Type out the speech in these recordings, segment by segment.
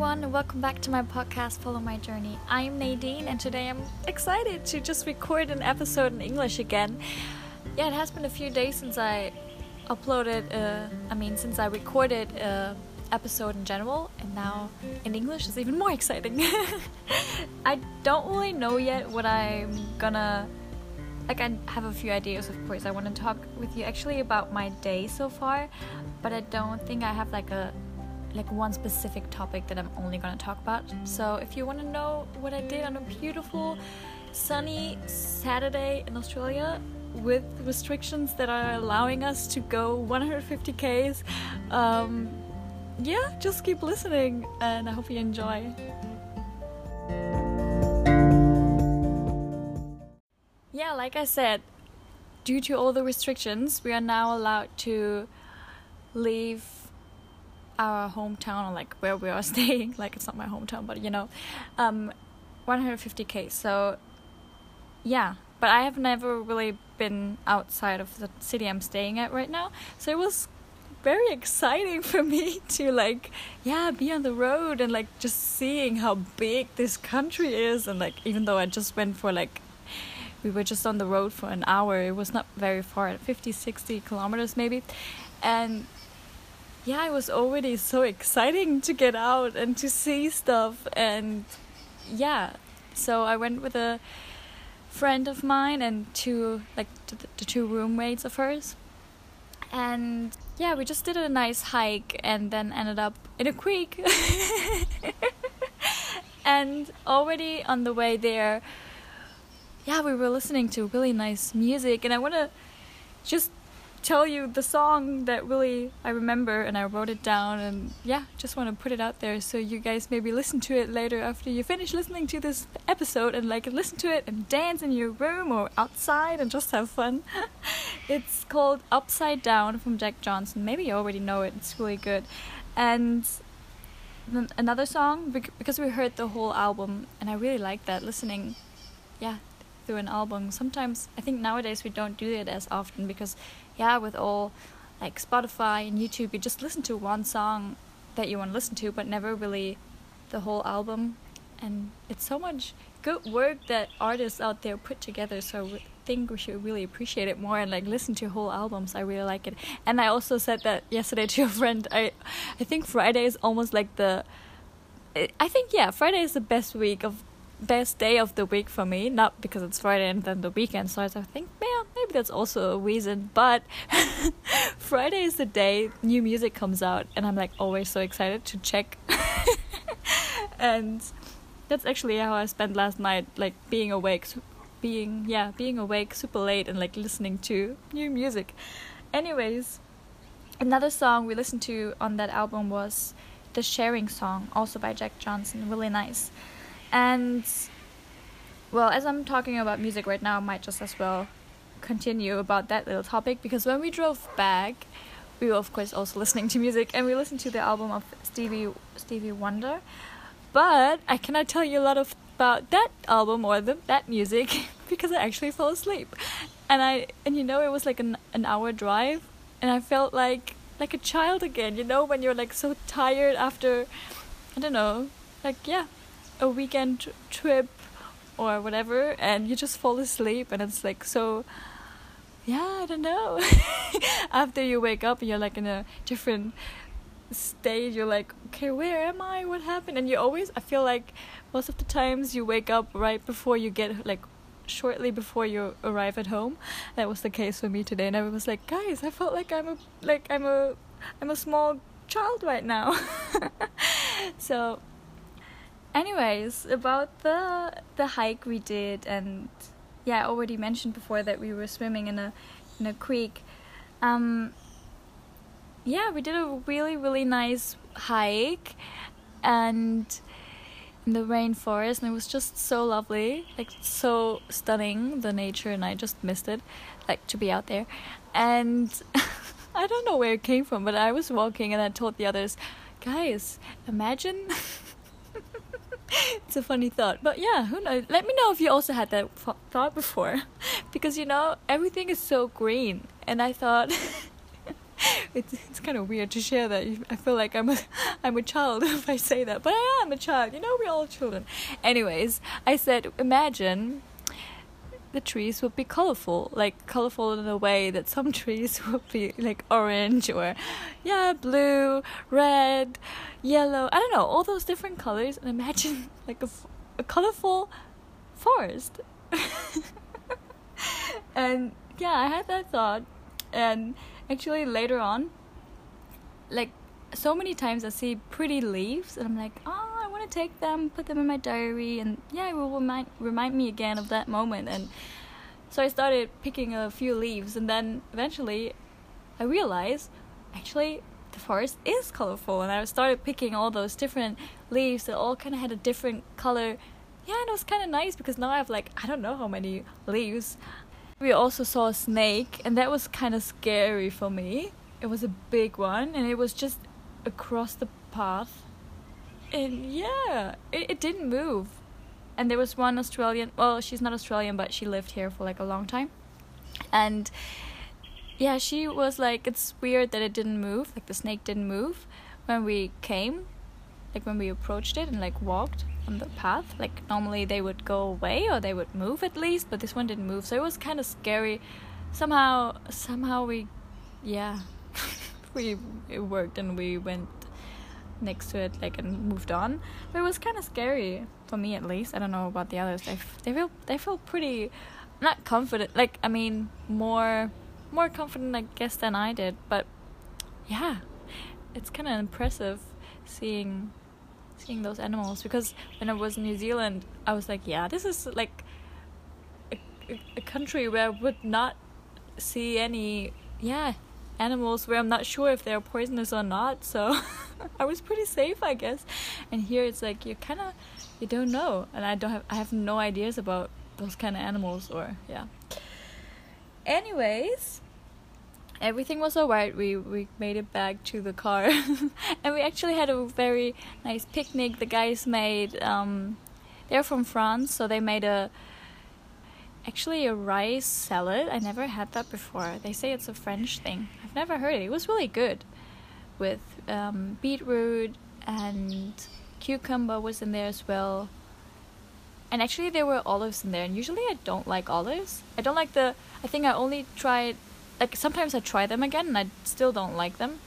everyone, and welcome back to my podcast, Follow My Journey. I'm Nadine, and today I'm excited to just record an episode in English again. Yeah, it has been a few days since I uploaded, uh, I mean, since I recorded a episode in general, and now in English is even more exciting. I don't really know yet what I'm gonna. Like, I have a few ideas, of course. I want to talk with you actually about my day so far, but I don't think I have like a like one specific topic that I'm only gonna talk about. So if you want to know what I did on a beautiful sunny Saturday in Australia with restrictions that are allowing us to go 150 k's, um, yeah, just keep listening, and I hope you enjoy. Yeah, like I said, due to all the restrictions, we are now allowed to leave our hometown or like where we are staying. Like it's not my hometown but you know. Um 150k so yeah. But i have never really been outside of the city i'm staying at right now. So it was very exciting for me to like yeah be on the road and like just seeing how big this country is. And like even though i just went for like we were just on the road for an hour it was not very far 50 60 kilometers maybe. And yeah, it was already so exciting to get out and to see stuff. And yeah, so I went with a friend of mine and two, like the, the two roommates of hers. And yeah, we just did a nice hike and then ended up in a creek. and already on the way there, yeah, we were listening to really nice music. And I want to just tell you the song that really I remember and I wrote it down and yeah, just want to put it out there so you guys maybe listen to it later after you finish listening to this episode and like listen to it and dance in your room or outside and just have fun. it's called Upside Down from Jack Johnson. Maybe you already know it. It's really good. And another song because we heard the whole album and I really like that listening yeah through an album sometimes I think nowadays we don't do it as often because yeah, with all like Spotify and YouTube, you just listen to one song that you want to listen to, but never really the whole album. And it's so much good work that artists out there put together. So I think we should really appreciate it more and like listen to whole albums. I really like it. And I also said that yesterday to a friend. I, I think Friday is almost like the. I think yeah, Friday is the best week of best day of the week for me. Not because it's Friday and then the weekend. So I think, man, maybe that's also a reason. But Friday is the day new music comes out, and I'm like always so excited to check. and that's actually how I spent last night, like being awake, being yeah, being awake super late and like listening to new music. Anyways, another song we listened to on that album was the Sharing song, also by Jack Johnson. Really nice. And well, as I'm talking about music right now, I might just as well continue about that little topic because when we drove back, we were of course also listening to music and we listened to the album of Stevie Stevie Wonder. But I cannot tell you a lot of about that album or the, that music because I actually fell asleep. And I and you know it was like an an hour drive and I felt like like a child again, you know, when you're like so tired after I don't know, like yeah, a weekend trip or whatever and you just fall asleep and it's like so yeah i don't know. After you wake up you're like in a different state you're like okay where am i? What happened? And you always i feel like most of the times you wake up right before you get like shortly before you arrive at home. That was the case for me today and i was like guys i felt like i'm a like i'm a i'm a small child right now. So anyways about the the hike we did and yeah i already mentioned before that we were swimming in a in a creek. Um yeah we did a really really nice hike and in the rainforest and it was just so lovely like so stunning the nature and i just missed it like to be out there. And i don't know where it came from but i was walking and i told the others guys imagine it's a funny thought. But yeah, who knows? Let me know if you also had that f- thought before. because you know, everything is so green. And I thought, it's it's kind of weird to share that. I feel like I'm a I'm a child if I say that, but I am a child. You know, we're all children. Anyways, I said, imagine the trees would be colorful, like colorful in a way that some trees would be like orange or yeah, blue, red, yellow. I don't know, all those different colors. And imagine like a, a colorful forest. and yeah, I had that thought, and actually later on, like so many times I see pretty leaves, and I'm like, oh to take them, put them in my diary, and yeah, it will remind remind me again of that moment. And so I started picking a few leaves, and then eventually, I realized actually the forest is colorful, and I started picking all those different leaves that all kind of had a different color. Yeah, and it was kind of nice because now I have like I don't know how many leaves. We also saw a snake, and that was kind of scary for me. It was a big one, and it was just across the path and yeah, it, it didn't move. And there was one Australian, well, she's not Australian, but she lived here for like a long time. And yeah, she was like, it's weird that it didn't move, like the snake didn't move when we came, like when we approached it and like walked on the path. Like normally they would go away or they would move at least, but this one didn't move. So it was kind of scary. Somehow, somehow we, yeah, we it worked and we went next to it like and moved on. But it was kind of scary for me at least. I don't know about the others. They, f- they feel they feel pretty not confident like i mean more more confident i guess than i did. But yeah it's kind of impressive seeing seeing those animals. Because when i was in new zealand i was like yeah this is like a, a, a country where i would not see any yeah animals where I'm not sure if they're poisonous or not. So I was pretty safe, I guess. And here it's like you kind of you don't know, and I don't have I have no ideas about those kind of animals or yeah. Anyways, everything was alright. We we made it back to the car, and we actually had a very nice picnic. The guys made um, they're from France, so they made a actually a rice salad. I never had that before. They say it's a French thing. I've never heard it. It was really good with um, beetroot and cucumber was in there as well. And actually, there were olives in there. And usually, I don't like olives. I don't like the. I think I only tried. Like sometimes I try them again, and I still don't like them.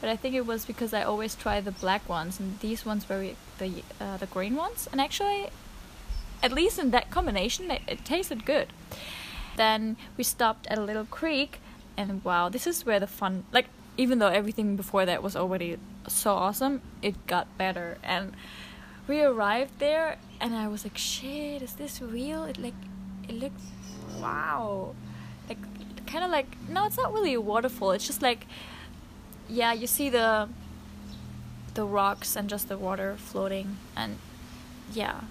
But I think it was because I always try the black ones, and these ones were the uh, the green ones. And actually, at least in that combination, it, it tasted good. Then we stopped at a little creek and wow, this is where the fun like even though everything before that was already so awesome, it got better. And we arrived there and I was like, shit, is this real? It like it looked wow. Like kind of like no, it's not really a waterfall. It's just like yeah, you see the the rocks and just the water floating and yeah.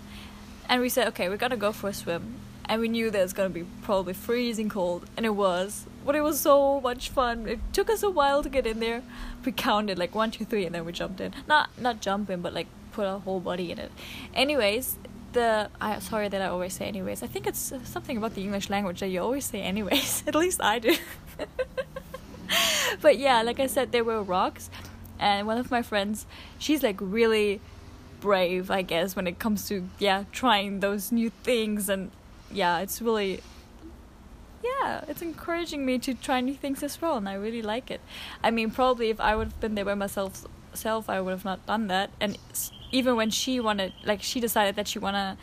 And we said, okay, we're gonna go for a swim and we knew that it was gonna be probably freezing cold, and it was. But it was so much fun. It took us a while to get in there. We counted like one, two, three, and then we jumped in. Not not jump in, but like put our whole body in it. Anyways, the I sorry that I always say anyways. I think it's uh, something about the English language that you always say anyways. At least I do. but yeah, like I said, there were rocks, and one of my friends, she's like really brave, I guess, when it comes to yeah trying those new things and yeah, it's really yeah, it's encouraging me to try new things as well, and I really like it. I mean, probably if I would have been there by myself, self, I would have not done that. And even when she wanted, like, she decided that she wanna,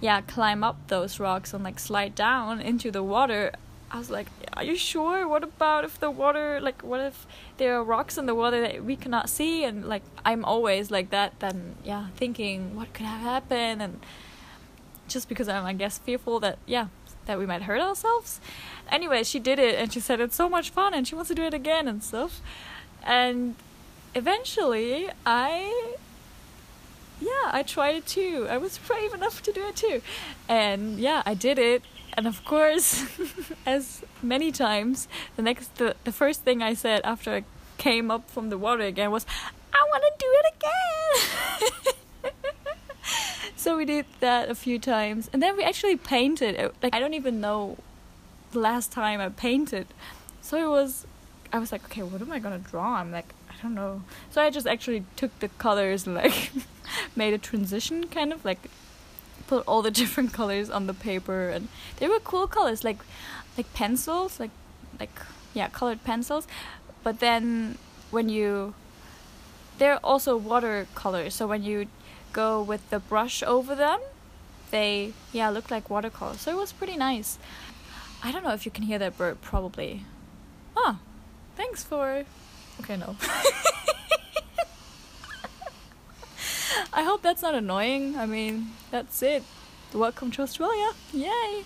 yeah, climb up those rocks and like slide down into the water. I was like, "Are you sure? What about if the water, like, what if there are rocks in the water that we cannot see?" And like, I'm always like that. Then, yeah, thinking what could have happened and just because I'm, I guess, fearful that, yeah, that we might hurt ourselves. Anyway, she did it and she said it's so much fun and she wants to do it again and stuff. And eventually, I, yeah, I tried it too. I was brave enough to do it too. And yeah, I did it. And of course, as many times, the next, the, the first thing I said after I came up from the water again was, I want to do it again. so we did that a few times and then we actually painted like i don't even know the last time i painted so it was I was like, okay, what am I gonna draw? I'm like, I don't know. So I just actually took the colors and like made a transition, kind of like put all the different colors on the paper, and they were cool colors, like like pencils, like like yeah, colored pencils. But then when you they're also watercolors, so when you go with the brush over them, they yeah look like watercolor. So it was pretty nice. I don't know if you can hear that bird. Probably. Ah, thanks for. Okay, no. I hope that's not annoying. I mean, that's it. Welcome to Australia. Yay!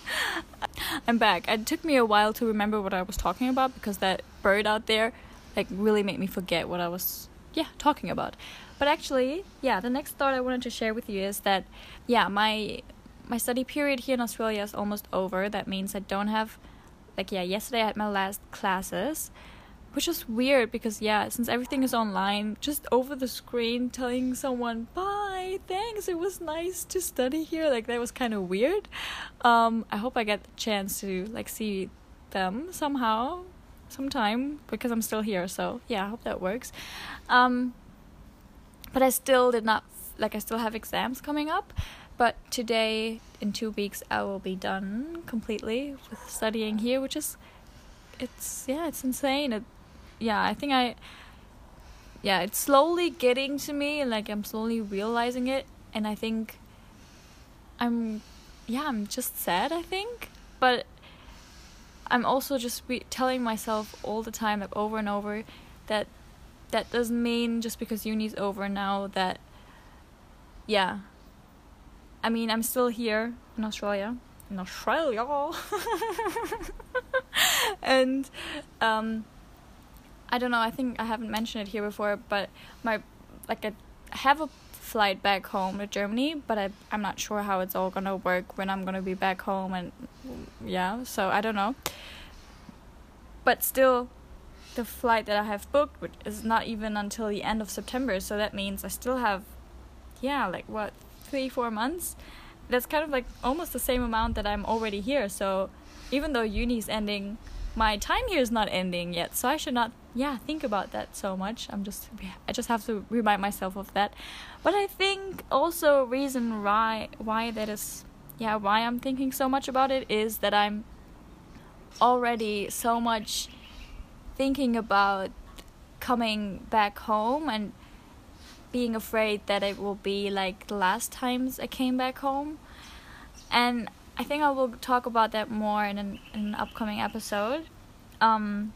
I'm back. It took me a while to remember what I was talking about because that bird out there like really made me forget what I was yeah, talking about. But actually, yeah, the next thought I wanted to share with you is that yeah, my my study period here in Australia is almost over. That means I don't have like yeah, yesterday I had my last classes, which is weird because yeah, since everything is online, just over the screen telling someone bye, thanks, it was nice to study here. Like that was kind of weird. Um, I hope I get the chance to like see them somehow sometime because I'm still here. So yeah, I hope that works. Um, but I still did not like I still have exams coming up. But today, in two weeks, I will be done completely with studying here, which is, it's yeah, it's insane. It, yeah, I think I, yeah, it's slowly getting to me, and like I'm slowly realizing it, and I think, I'm, yeah, I'm just sad. I think, but I'm also just telling myself all the time, like over and over, that that doesn't mean just because uni's over now that, yeah. I mean, I'm still here in Australia, in Australia, and um, I don't know. I think I haven't mentioned it here before, but my like I have a flight back home to Germany, but I I'm not sure how it's all gonna work when I'm gonna be back home and yeah, so I don't know. But still the flight that I have booked is not even until the end of September, so that means I still have yeah, like what, three, four months? That's kind of like almost the same amount that I'm already here, so even though uni's ending my time here is not ending yet so i should not yeah think about that so much. I'm just i just have to remind myself of that. But i think also a reason why why that is yeah why i'm thinking so much about it is that i'm already so much thinking about coming back home and being afraid that it will be like the last times i came back home. And I think I will talk about that more in an, in an upcoming episode. Um,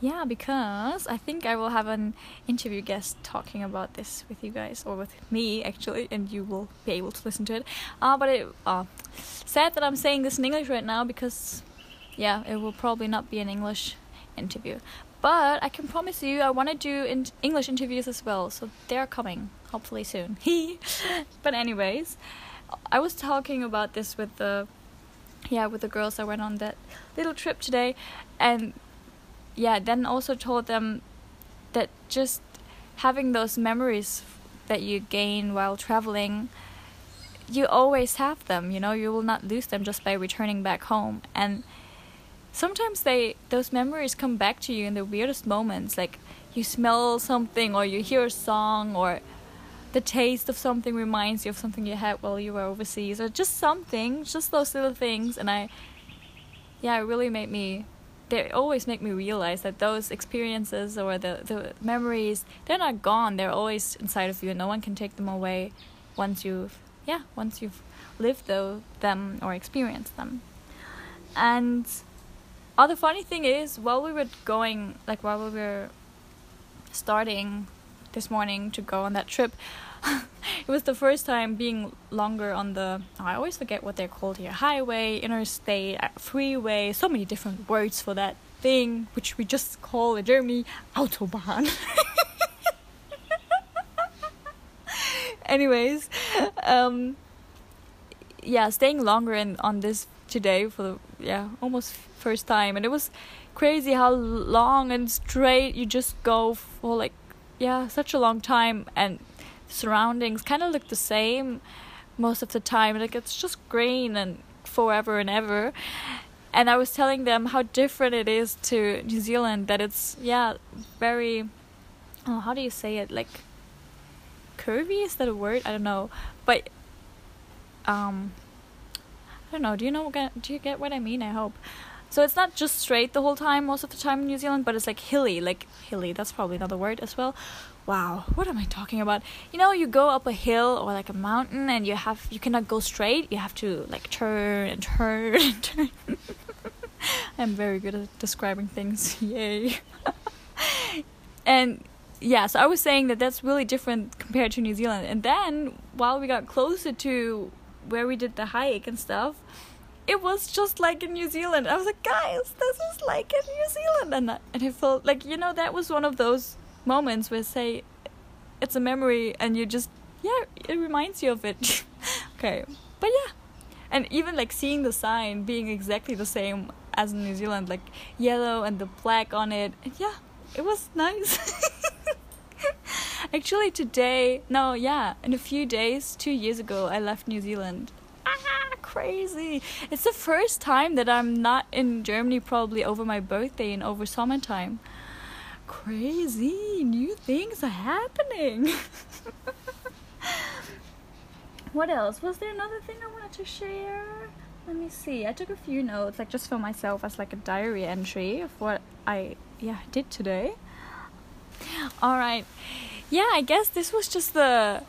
yeah, because I think I will have an interview guest talking about this with you guys, or with me actually, and you will be able to listen to it. Uh, but it, uh, sad that I'm saying this in English right now because, yeah, it will probably not be an English interview. But I can promise you, I want to do in- English interviews as well, so they're coming hopefully soon. but anyways. I was talking about this with the yeah with the girls I went on that little trip today, and yeah, then also told them that just having those memories that you gain while traveling you always have them you know you will not lose them just by returning back home. And sometimes they those memories come back to you in the weirdest moments like you smell something or you hear a song or the taste of something reminds you of something you had while you were overseas or just something just those little things. And i yeah it really made me they always make me realize that those experiences or the, the memories they're not gone. They're always inside of you. And no one can take them away once you've yeah once you've lived though, them or experienced them. And other funny thing is while we were going like while we were starting this morning to go on that trip. it was the first time being longer on the. Oh, I always forget what they're called here highway, interstate, uh, freeway, so many different words for that thing, which we just call in Germany Autobahn. Anyways, um, yeah, staying longer in on this today for the yeah almost first time, and it was crazy how long and straight you just go for like yeah, such a long time, and surroundings kind of look the same most of the time. Like it's just green and forever and ever. and I was telling them how different it is to New Zealand. That it's yeah, very. Oh, how do you say it? Like curvy is that a word? I don't know, but um, I don't know. Do you know? Do you get what I mean? I hope. So it's not just straight the whole time, most of the time in New Zealand, but it's like hilly, like hilly. That's probably another word as well. Wow, what am I talking about? You know, you go up a hill or like a mountain, and you have you cannot go straight. You have to like turn and turn and turn. I'm very good at describing things. Yay. and yeah, so I was saying that that's really different compared to New Zealand. And then while we got closer to where we did the hike and stuff, it was just like in New Zealand. I was like, guys, this is like in New Zealand, and I, and I felt like you know that was one of those moments where say it's a memory and you just yeah it reminds you of it. okay, but yeah, and even like seeing the sign being exactly the same as in New Zealand, like yellow and the black on it, yeah, it was nice. Actually, today, no, yeah, in a few days, two years ago, I left New Zealand crazy. It's the first time that I'm not in Germany probably over my birthday and over summertime. Crazy. New things are happening. what else? Was there another thing I wanted to share? Let me see. I took a few notes, like just for myself as like a diary entry of what I yeah did today. All right. Yeah, I guess this was just the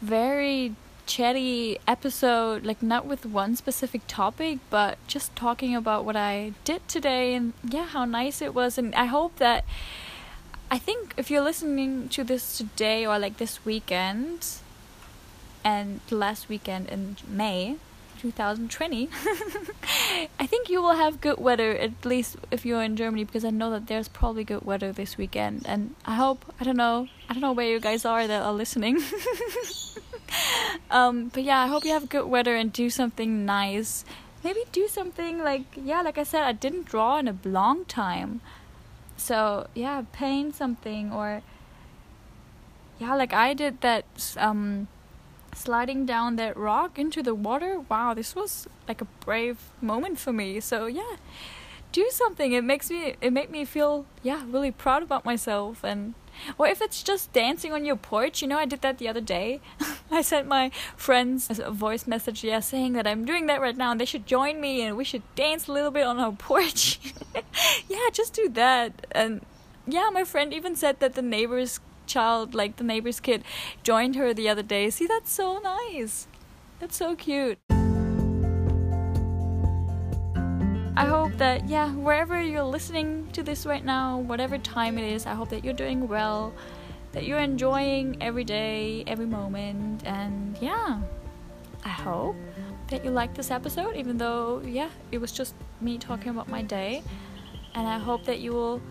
very chatty episode, like not with one specific topic, but just talking about what I did today and yeah, how nice it was. And I hope that I think if you're listening to this today or like this weekend and last weekend in May 2020, I think you will have good weather at least if you're in Germany because I know that there's probably good weather this weekend. And I hope, I don't know, I don't know where you guys are that are listening. um, but yeah, I hope you have good weather and do something nice. Maybe do something like yeah, like I said, I didn't draw in a long time. So yeah, paint something or yeah, like I did that um sliding down that rock into the water. Wow, this was like a brave moment for me. So yeah, do something. It makes me it made me feel yeah, really proud about myself and or if it's just dancing on your porch, you know, I did that the other day. I sent my friends a voice message, yeah, saying that I'm doing that right now and they should join me and we should dance a little bit on our porch. yeah, just do that. And yeah, my friend even said that the neighbor's child, like the neighbor's kid, joined her the other day. See, that's so nice. That's so cute. I hope that, yeah, wherever you're listening to this right now, whatever time it is, I hope that you're doing well, that you're enjoying every day, every moment, and yeah, I hope that you liked this episode, even though, yeah, it was just me talking about my day. And I hope that you will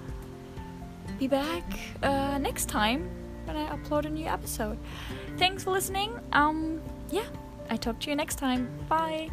be back uh, next time when I upload a new episode. Thanks for listening. Um, yeah, I talk to you next time. Bye.